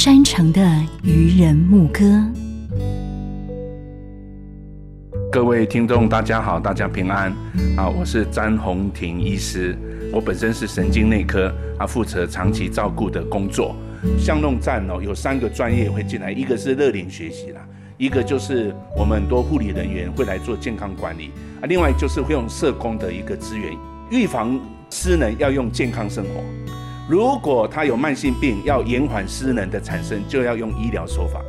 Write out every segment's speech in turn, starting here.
山城的渔人牧歌。各位听众，大家好，大家平安啊！我是詹宏庭医师，我本身是神经内科啊，负责长期照顾的工作。巷弄站哦，有三个专业会进来，一个是乐龄学习啦，一个就是我们很多护理人员会来做健康管理啊，另外就是会用社工的一个资源，预防失能要用健康生活。如果他有慢性病，要延缓失能的产生，就要用医疗手法。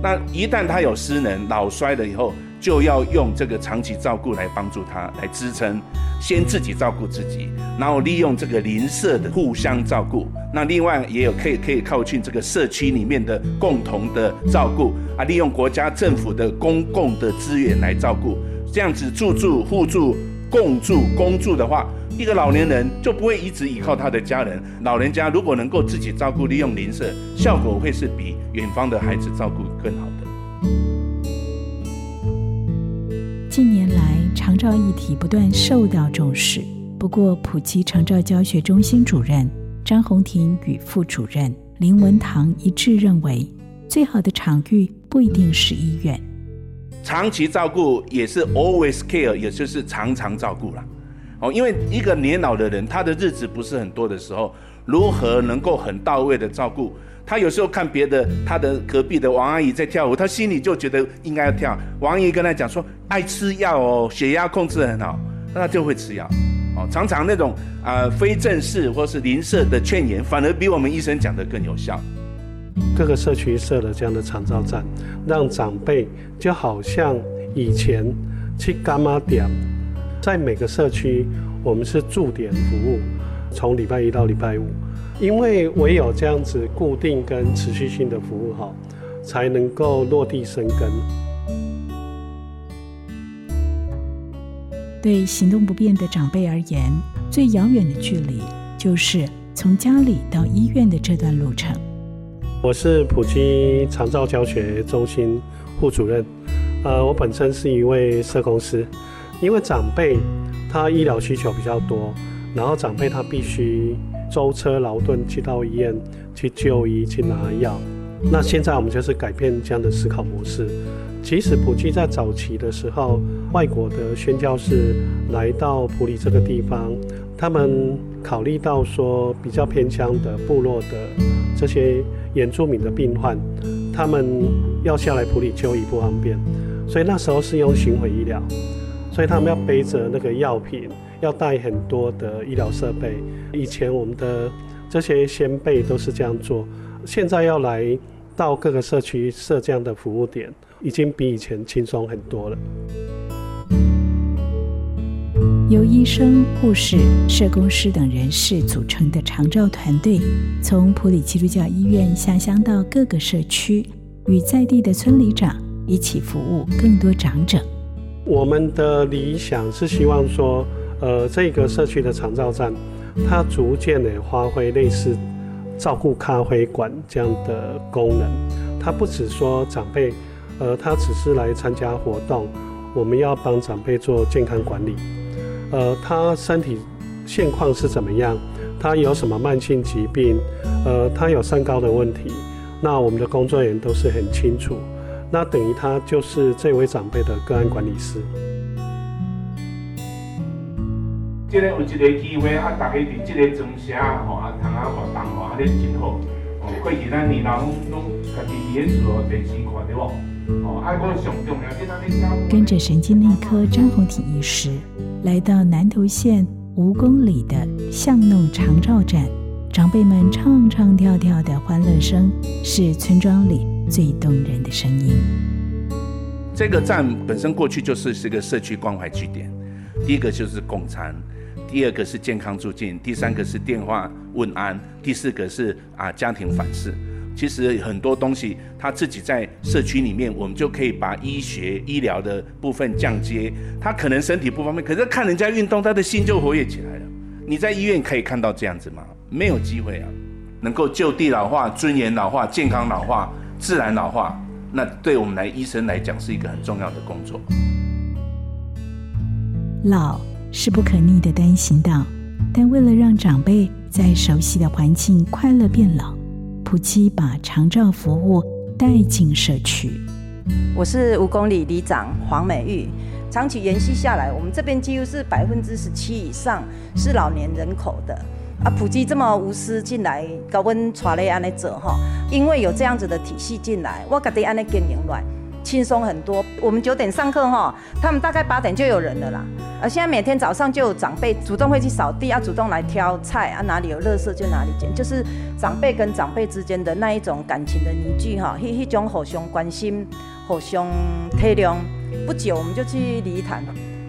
那一旦他有失能、脑衰了以后，就要用这个长期照顾来帮助他，来支撑，先自己照顾自己，然后利用这个邻舍的互相照顾。那另外也有可以可以靠近这个社区里面的共同的照顾啊，利用国家政府的公共的资源来照顾，这样子助助互助共住公住的话，一个老年人就不会一直依靠他的家人。老人家如果能够自己照顾，利用邻舍，效果会是比远方的孩子照顾更好的。近年来，长照议题不断受到重视。不过，普及长照教学中心主任张宏婷与副主任林文堂一致认为，最好的场域不一定是医院。长期照顾也是 always care，也就是常常照顾了。哦，因为一个年老的人，他的日子不是很多的时候，如何能够很到位的照顾？他有时候看别的，他的隔壁的王阿姨在跳舞，他心里就觉得应该要跳。王阿姨跟他讲说，爱吃药哦，血压控制很好，那他就会吃药。哦，常常那种啊非正式或是邻舍的劝言，反而比我们医生讲的更有效。各个社区设了这样的长照站，让长辈就好像以前去干妈点，在每个社区我们是驻点服务，从礼拜一到礼拜五。因为唯有这样子固定跟持续性的服务好，才能够落地生根。对行动不便的长辈而言，最遥远的距离就是从家里到医院的这段路程。我是普基长照教学中心副主任，呃，我本身是一位社工师。因为长辈他医疗需求比较多，然后长辈他必须。舟车劳顿去到医院去就医去拿药，那现在我们就是改变这样的思考模式。其实普吉在早期的时候，外国的宣教士来到普里这个地方，他们考虑到说比较偏乡的部落的这些原住民的病患，他们要下来普里就医不方便，所以那时候是用巡回医疗，所以他们要背着那个药品。要带很多的医疗设备，以前我们的这些先辈都是这样做，现在要来到各个社区设这样的服务点，已经比以前轻松很多了。由医生、护士、社工师等人士组成的长照团队，从普里基督教医院下乡到各个社区，与在地的村里长一起服务更多长者。我们的理想是希望说。呃，这个社区的长照站，它逐渐的发挥类似照顾咖啡馆这样的功能。它不只说长辈，呃，他只是来参加活动，我们要帮长辈做健康管理。呃，他身体现况是怎么样？他有什么慢性疾病？呃，他有三高的问题，那我们的工作人员都是很清楚。那等于他就是这位长辈的个案管理师。即个有一个机会啊，大家伫即个庄社吼啊，通啊活动吼，啊，咧真好。哦，过去咱年老拢拢家己伫咧厝电视看对无？哦，啊，个上重要跟着神经内科张宏体医师，来到南投县五公里的巷弄长照站，长辈们唱唱跳跳的欢乐声，是村庄里最动人的声音。这个站本身过去就是是个社区关怀据点，第一个就是共餐。第二个是健康住进，第三个是电话问安，第四个是啊家庭反思。其实很多东西他自己在社区里面，我们就可以把医学医疗的部分降阶。他可能身体不方便，可是看人家运动，他的心就活跃起来了。你在医院可以看到这样子吗？没有机会啊！能够就地老化、尊严老化、健康老化、自然老化，那对我们来医生来讲是一个很重要的工作。老。是不可逆的单行道，但为了让长辈在熟悉的环境快乐变老，普及把长照服务带进社区。我是五公里里长黄美玉。长期延续下来，我们这边几乎是百分之十七以上是老年人口的。啊，普及这么无私进来，高温传来安尼做哈，因为有这样子的体系进来，我家己安尼经营来轻松很多。我们九点上课哈，他们大概八点就有人了啦。而现在每天早上就有长辈主动会去扫地，啊，主动来挑菜啊，哪里有垃圾就哪里捡，就是长辈跟长辈之间的那一种感情的凝聚哈，迄迄种互相关心、互相体谅。不久我们就去礼坛，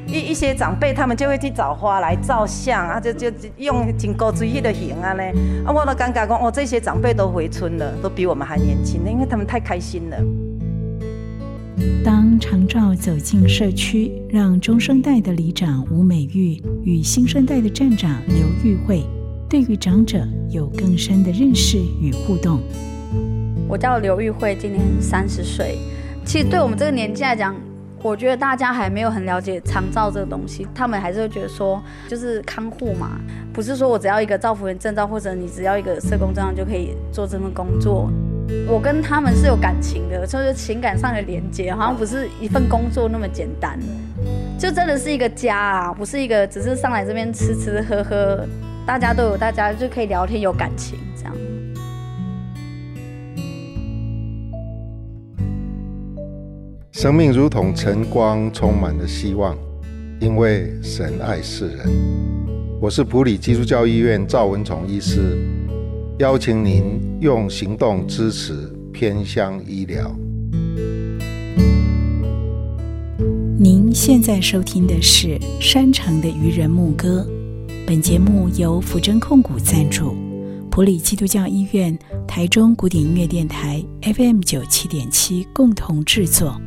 一一些长辈他们就会去找花来照相啊，就就用挺高追的形啊呢，啊我都尴尬讲哦，这些长辈都回村了，都比我们还年轻，因为他们太开心了。当长照走进社区，让中生代的里长吴美玉与新生代的站长刘玉慧对于长者有更深的认识与互动。我叫刘玉慧，今年三十岁。其实对我们这个年纪来讲，我觉得大家还没有很了解长照这个东西，他们还是会觉得说，就是看护嘛，不是说我只要一个照服员证照，或者你只要一个社工证照就可以做这份工作。我跟他们是有感情的，就是情感上的连接，好像不是一份工作那么简单，就真的是一个家啊，不是一个只是上来这边吃吃喝喝，大家都有大家就可以聊天有感情这样。生命如同晨光，充满了希望，因为神爱世人。我是普里基督教医院赵文崇医师，邀请您用行动支持偏乡医疗。您现在收听的是《山城的渔人牧歌》，本节目由福真控股赞助，普里基督教医院、台中古典音乐电台 FM 九七点七共同制作。